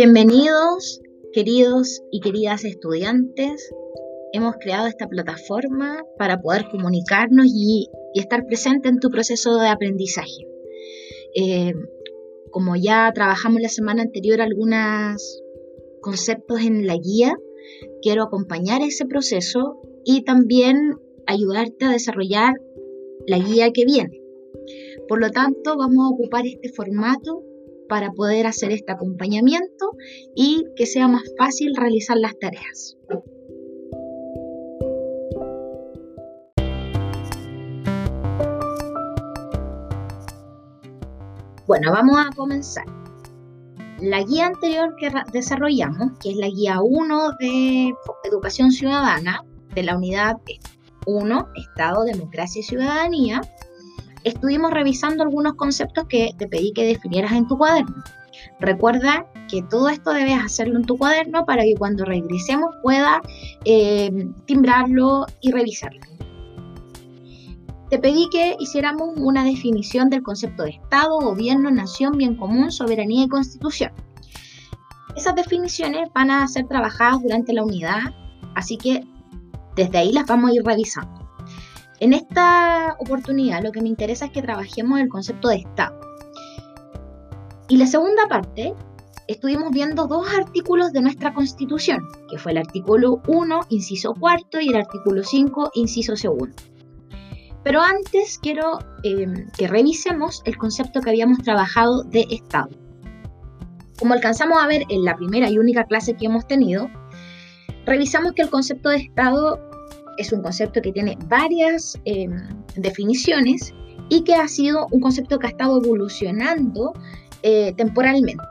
Bienvenidos, queridos y queridas estudiantes. Hemos creado esta plataforma para poder comunicarnos y, estar presente en tu proceso de aprendizaje. Eh, como ya trabajamos la semana anterior algunos conceptos en la guía, quiero acompañar ese proceso y también ayudarte a desarrollar la guía que viene. Por lo tanto, vamos a ocupar este formato para poder hacer este acompañamiento y que sea más fácil realizar las tareas. Bueno, vamos a comenzar. La guía anterior que desarrollamos, que es la guía 1 de Educación Ciudadana de la unidad 1, Estado, Democracia y Ciudadanía, estuvimos revisando algunos conceptos que te pedí que definieras en tu cuaderno. Recuerda que todo esto debes hacerlo en tu cuaderno para que cuando regresemos pueda eh, timbrarlo y revisarlo. Te pedí que hiciéramos una definición del concepto de Estado, gobierno, nación, bien común, soberanía y constitución. Esas definiciones van a ser trabajadas durante la unidad, así que desde ahí las vamos a ir revisando. En esta oportunidad lo que me interesa es que trabajemos el concepto de Estado. Y la segunda parte, estuvimos viendo dos artículos de nuestra Constitución, que fue el artículo 1, inciso cuarto, y el artículo 5, inciso segundo. Pero antes quiero em, que revisemos el concepto que habíamos trabajado de Estado. Como alcanzamos a ver en la primera y única clase que hemos tenido, revisamos que el concepto de Estado es un concepto que tiene varias em, definiciones y que ha sido un concepto que ha estado evolucionando eh, temporalmente.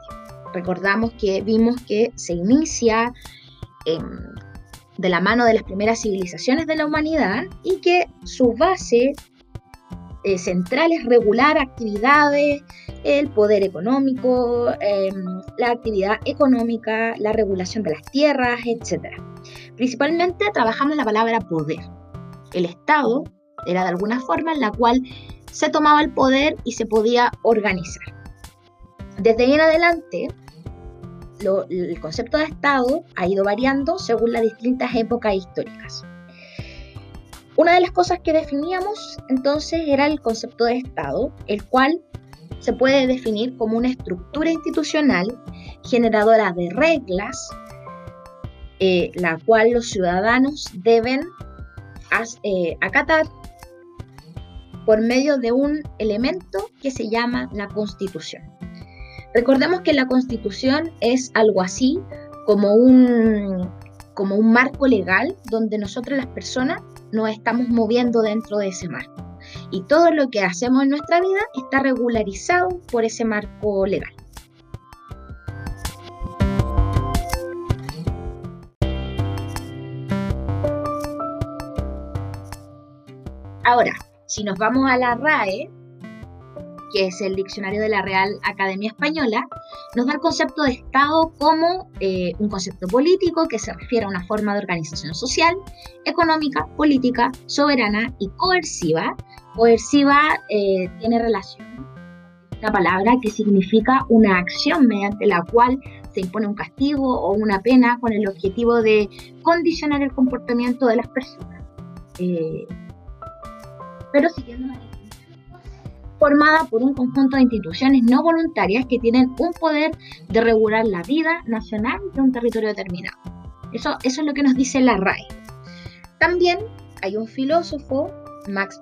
Recordamos que vimos que se inicia em, de la mano de las primeras civilizaciones de la humanidad y que su base eh, central es regular actividades, el poder económico, em, la actividad económica, la regulación de las tierras, etc. Principalmente trabajamos la palabra poder. El Estado era de alguna forma en la cual se tomaba el poder y se podía organizar. Desde ahí en adelante, el concepto de Estado ha ido variando según las distintas épocas históricas. Una de las cosas que definíamos entonces era el concepto de Estado, el cual se puede definir como una estructura institucional generadora de reglas, eh, la cual los ciudadanos deben eh, acatar por medio de un elemento que se llama la Constitución. Recordemos que la Constitución es algo así como un, como un marco legal donde nosotros las personas nos estamos moviendo dentro de ese marco. Y todo lo que hacemos en nuestra vida está regularizado por ese marco legal. Ahora, si nos vamos a la RAE, que es el diccionario de la Real Academia Española, nos da el concepto de Estado como eh, un concepto político que se refiere a una forma de organización social, económica, política, soberana y coerciva. Coerciva eh, tiene relación con esta palabra que significa una acción mediante la cual se impone un castigo o una pena con el objetivo de condicionar el comportamiento de las personas. Eh, pero siguiendo formada por un conjunto de instituciones no voluntarias que tienen un poder de regular la vida nacional de un territorio determinado. Eso, es lo que nos dice la RAE. También hay un filósofo, Max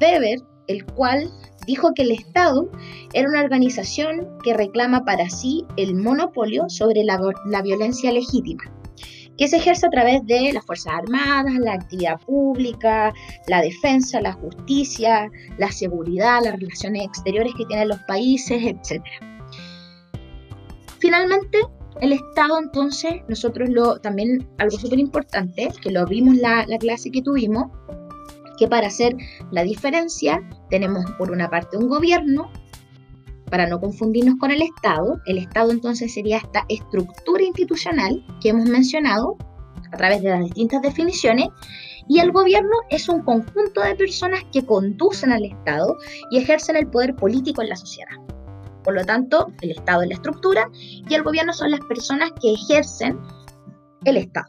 Weber, el cual dijo que el Estado era una organización que reclama para sí el monopolio sobre la violencia legítima que se ejerce a través de las Fuerzas Armadas, la actividad pública, la defensa, la justicia, la seguridad, las relaciones exteriores que tienen los países, etc. Finalmente, el Estado, entonces, nosotros lo, también algo súper importante, que lo vimos la, la clase que tuvimos, que para hacer la diferencia tenemos por una parte un gobierno, para no confundirnos con el Estado, el Estado entonces sería esta estructura institucional que hemos mencionado a través de las distintas definiciones, y el gobierno es un conjunto de personas que conducen al Estado y ejercen el poder político en la sociedad. Por lo tanto, el Estado es la estructura y el gobierno son las personas que ejercen el Estado.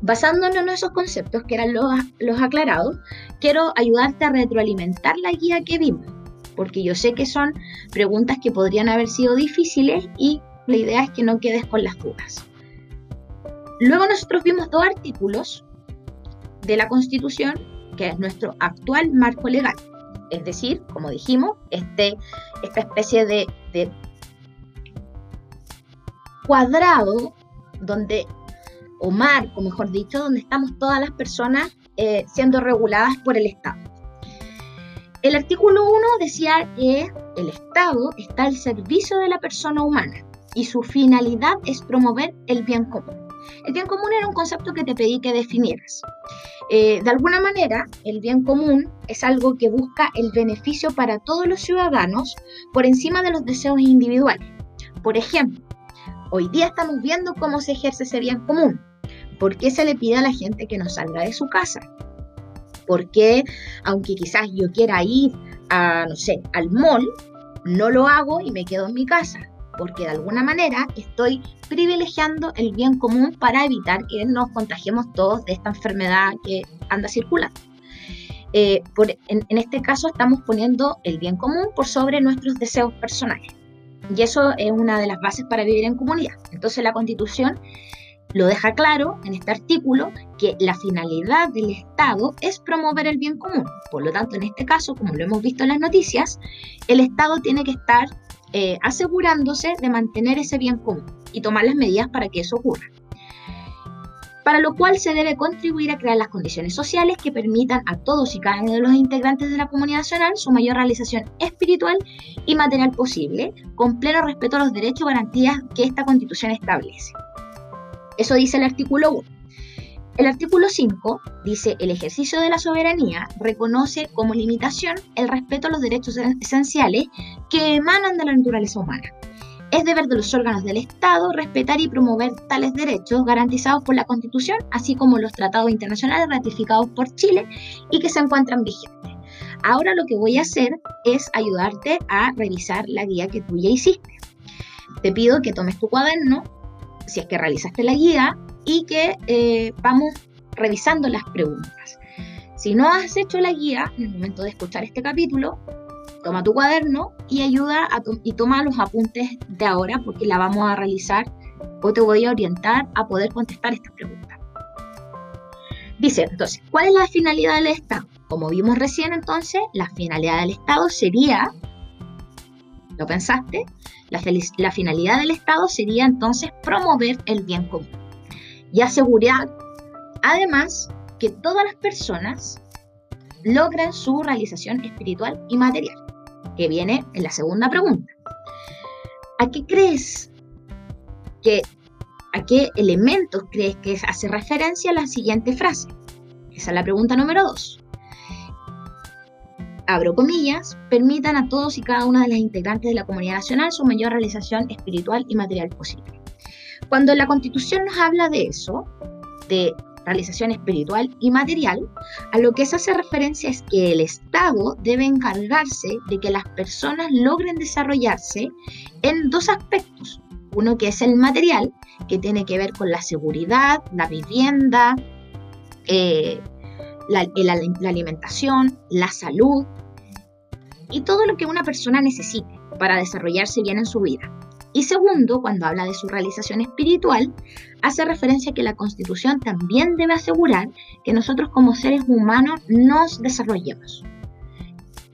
Basándonos en esos conceptos que eran los, los aclarados, quiero ayudarte a retroalimentar la guía que vimos, porque yo sé que son preguntas que podrían haber sido difíciles y la idea es que no quedes con las dudas. Luego nosotros vimos dos artículos de la Constitución, que es nuestro actual marco legal. Es decir, como dijimos, este, esta especie de, de cuadrado donde o marco, mejor dicho, donde estamos todas las personas eh, siendo reguladas por el Estado. El artículo 1 decía que el Estado está al servicio de la persona humana y su finalidad es promover el bien común. El bien común era un concepto que te pedí que definieras. Eh, de alguna manera, el bien común es algo que busca el beneficio para todos los ciudadanos por encima de los deseos individuales. Por ejemplo, hoy día estamos viendo cómo se ejerce ese bien común. ¿Por qué se le pide a la gente que no salga de su casa? ¿Por qué, aunque quizás yo quiera ir a, no sé, al mall, no lo hago y me quedo en mi casa? Porque de alguna manera estoy privilegiando el bien común para evitar que nos contagiemos todos de esta enfermedad que anda circulando. Eh, en, en este caso estamos poniendo el bien común por sobre nuestros deseos personales. Y eso es una de las bases para vivir en comunidad. Entonces la constitución lo deja claro en este artículo que la finalidad del Estado es promover el bien común. Por lo tanto, en este caso, como lo hemos visto en las noticias, el Estado tiene que estar eh, asegurándose de mantener ese bien común y tomar las medidas para que eso ocurra. Para lo cual se debe contribuir a crear las condiciones sociales que permitan a todos y cada uno de los integrantes de la comunidad nacional su mayor realización espiritual y material posible, con pleno respeto a los derechos y garantías que esta constitución establece. Eso dice el artículo 1. El artículo 5 dice, el ejercicio de la soberanía reconoce como limitación el respeto a los derechos esenciales que emanan de la naturaleza humana. Es deber de los órganos del Estado respetar y promover tales derechos garantizados por la Constitución, así como los tratados internacionales ratificados por Chile y que se encuentran vigentes. Ahora lo que voy a hacer es ayudarte a revisar la guía que tú ya hiciste. Te pido que tomes tu cuaderno, si es que realizaste la guía y que eh, vamos revisando las preguntas. Si no has hecho la guía, en el momento de escuchar este capítulo, toma tu cuaderno y ayuda y toma los apuntes de ahora porque la vamos a realizar o te voy a orientar a poder contestar estas preguntas. Dice, entonces, ¿cuál es la finalidad del Estado? Como vimos recién, entonces, la finalidad del Estado sería, ¿lo pensaste? La, finalidad del Estado sería entonces promover el bien común y asegurar, además, que todas las personas logren su realización espiritual y material, que viene en la segunda pregunta. ¿A qué crees que, a qué elementos crees que hace referencia la siguiente frase? Esa es la pregunta número dos abro comillas, permitan a todos y cada una de las integrantes de la comunidad nacional su mayor realización espiritual y material posible. Cuando la Constitución nos habla de eso, de realización espiritual y material, a lo que se hace referencia es que el Estado debe encargarse de que las personas logren desarrollarse en dos aspectos. Uno que es el material, que tiene que ver con la seguridad, la vivienda, eh, la, alimentación, la salud y todo lo que una persona necesite para desarrollarse bien en su vida. Y segundo, cuando habla de su realización espiritual, hace referencia a que la Constitución también debe asegurar que nosotros como seres humanos nos desarrollemos.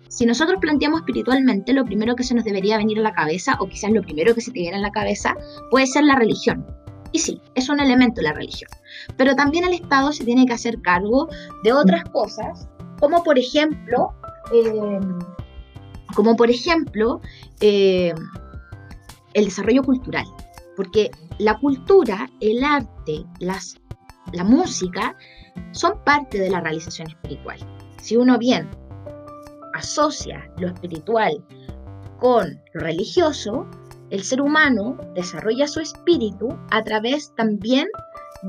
Si nosotros planteamos espiritualmente, lo primero que se nos debería venir a la cabeza, o quizás lo primero que se te viene a la cabeza, puede ser la religión. Y sí, es un elemento la religión. Pero también el Estado se tiene que hacer cargo de otras cosas, como por ejemplo, eh, como por ejemplo eh, el desarrollo cultural. Porque la cultura, el arte, la música son parte de la realización espiritual. Si uno bien asocia lo espiritual con lo religioso, el ser humano desarrolla su espíritu a través también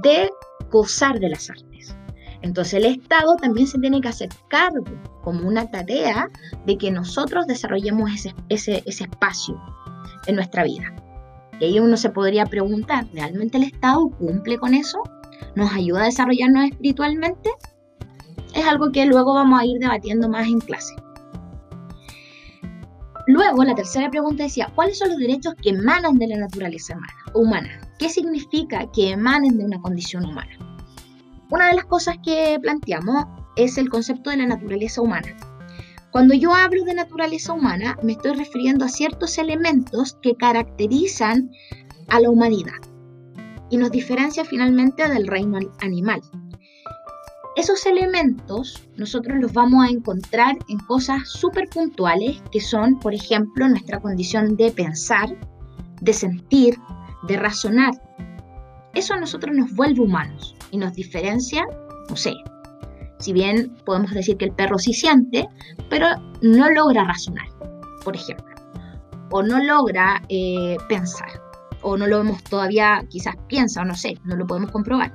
de gozar de las artes. Entonces el Estado también se tiene que hacer cargo como una tarea de que nosotros desarrollemos ese, ese, espacio en nuestra vida. Y ahí uno se podría preguntar, ¿realmente el Estado cumple con eso? ¿Nos ayuda a desarrollarnos espiritualmente? Es algo que luego vamos a ir debatiendo más en clase. Luego, la tercera pregunta decía, ¿cuáles son los derechos que emanan de la naturaleza humana? ¿Qué significa que emanen de una condición humana? Una de las cosas que planteamos es el concepto de la naturaleza humana. Cuando yo hablo de naturaleza humana, me estoy refiriendo a ciertos elementos que caracterizan a la humanidad y nos diferencia finalmente del reino animal. Esos elementos nosotros los vamos a encontrar en cosas súper puntuales que son, por ejemplo, nuestra condición de pensar, de sentir, de razonar. Eso a nosotros nos vuelve humanos y nos diferencia, no sé, si bien podemos decir que el perro sí siente, pero no logra razonar, por ejemplo, o no logra eh, pensar, o no lo vemos todavía, quizás piensa, o no sé, no lo podemos comprobar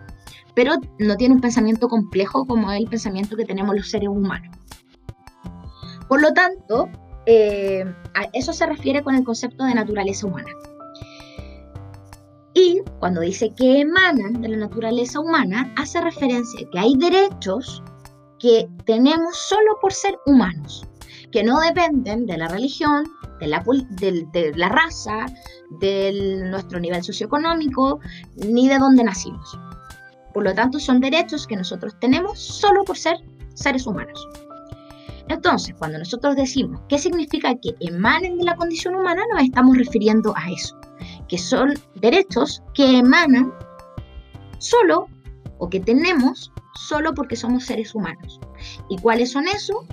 pero no tiene un pensamiento complejo como el pensamiento que tenemos los seres humanos. Por lo tanto, eh, a eso se refiere con el concepto de naturaleza humana. Y cuando dice que emanan de la naturaleza humana, hace referencia a que hay derechos que tenemos solo por ser humanos, que no dependen de la religión, de la, de la raza, de nuestro nivel socioeconómico, ni de dónde nacimos. Por lo tanto, son derechos que nosotros tenemos solo por ser seres humanos. Entonces, cuando nosotros decimos qué significa que emanen de la condición humana, nos estamos refiriendo a eso, que son derechos que emanan solo o que tenemos solo porque somos seres humanos. ¿Y cuáles son esos?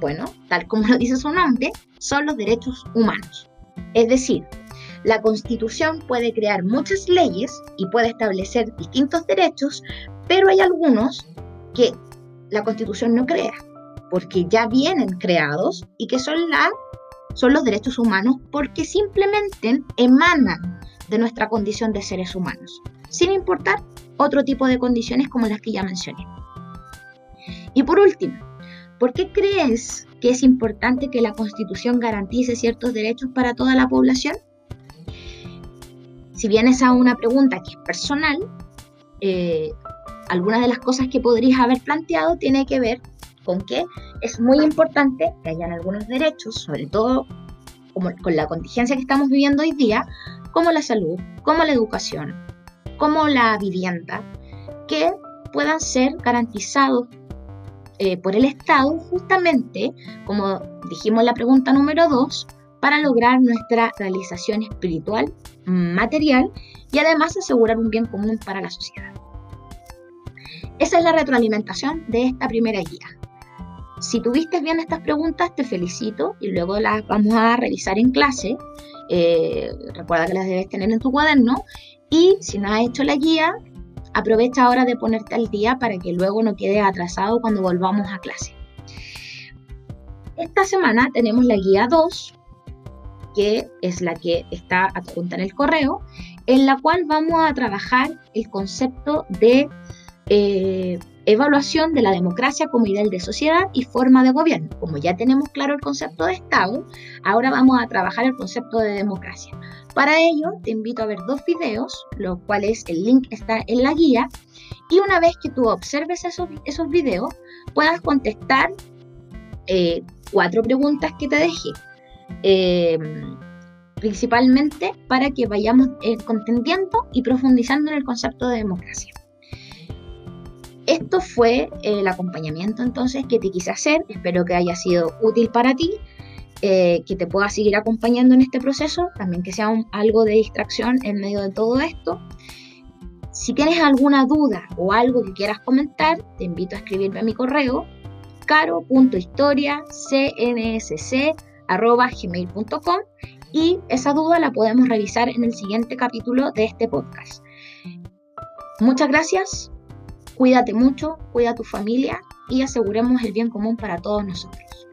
Bueno, tal como lo dice su nombre, son los derechos humanos. Es decir, la Constitución puede crear muchas leyes y puede establecer distintos derechos, pero hay algunos que la Constitución no crea, porque ya vienen creados y que son, son los derechos humanos porque simplemente emanan de nuestra condición de seres humanos, sin importar otro tipo de condiciones como las que ya mencioné. Y por último, ¿por qué crees que es importante que la Constitución garantice ciertos derechos para toda la población? Si bien esa es una pregunta que es personal, eh, algunas de las cosas que podrías haber planteado tiene que ver con que es muy importante que hayan algunos derechos, sobre todo como, con la contingencia que estamos viviendo hoy día, como la salud, como la educación, como la vivienda, que puedan ser garantizados eh, por el Estado justamente, como dijimos en la pregunta número 2, para lograr nuestra realización espiritual, material y además asegurar un bien común para la sociedad. Esa es la retroalimentación de esta primera guía. Si tuviste bien estas preguntas, te felicito y luego las vamos a revisar en clase. Eh, recuerda que las debes tener en tu cuaderno. Y si no has hecho la guía, aprovecha ahora de ponerte al día para que luego no quede atrasado cuando volvamos a clase. Esta semana tenemos la guía 2, que es la que está adjunta en el correo, en la cual vamos a trabajar el concepto de eh, evaluación de la democracia como ideal de sociedad y forma de gobierno. Como ya tenemos claro el concepto de Estado, ahora vamos a trabajar el concepto de democracia. Para ello, te invito a ver dos videos, los cuales el link está en la guía, y una vez que tú observes esos, esos videos, puedas contestar eh, cuatro preguntas que te dejé. Em, principalmente para que vayamos eh, y profundizando en el concepto de democracia. Esto fue el acompañamiento entonces que te quise hacer, espero que haya sido útil para ti, eh, que te pueda seguir acompañando en este proceso, también que sea algo de distracción en medio de todo esto. Si tienes alguna duda o algo que quieras comentar, te invito a escribirme a mi correo caro.historiacnsc gmail.com y esa duda la podemos revisar en el siguiente capítulo de este podcast. Muchas gracias, cuídate mucho, cuida a tu familia y aseguremos el bien común para todos nosotros.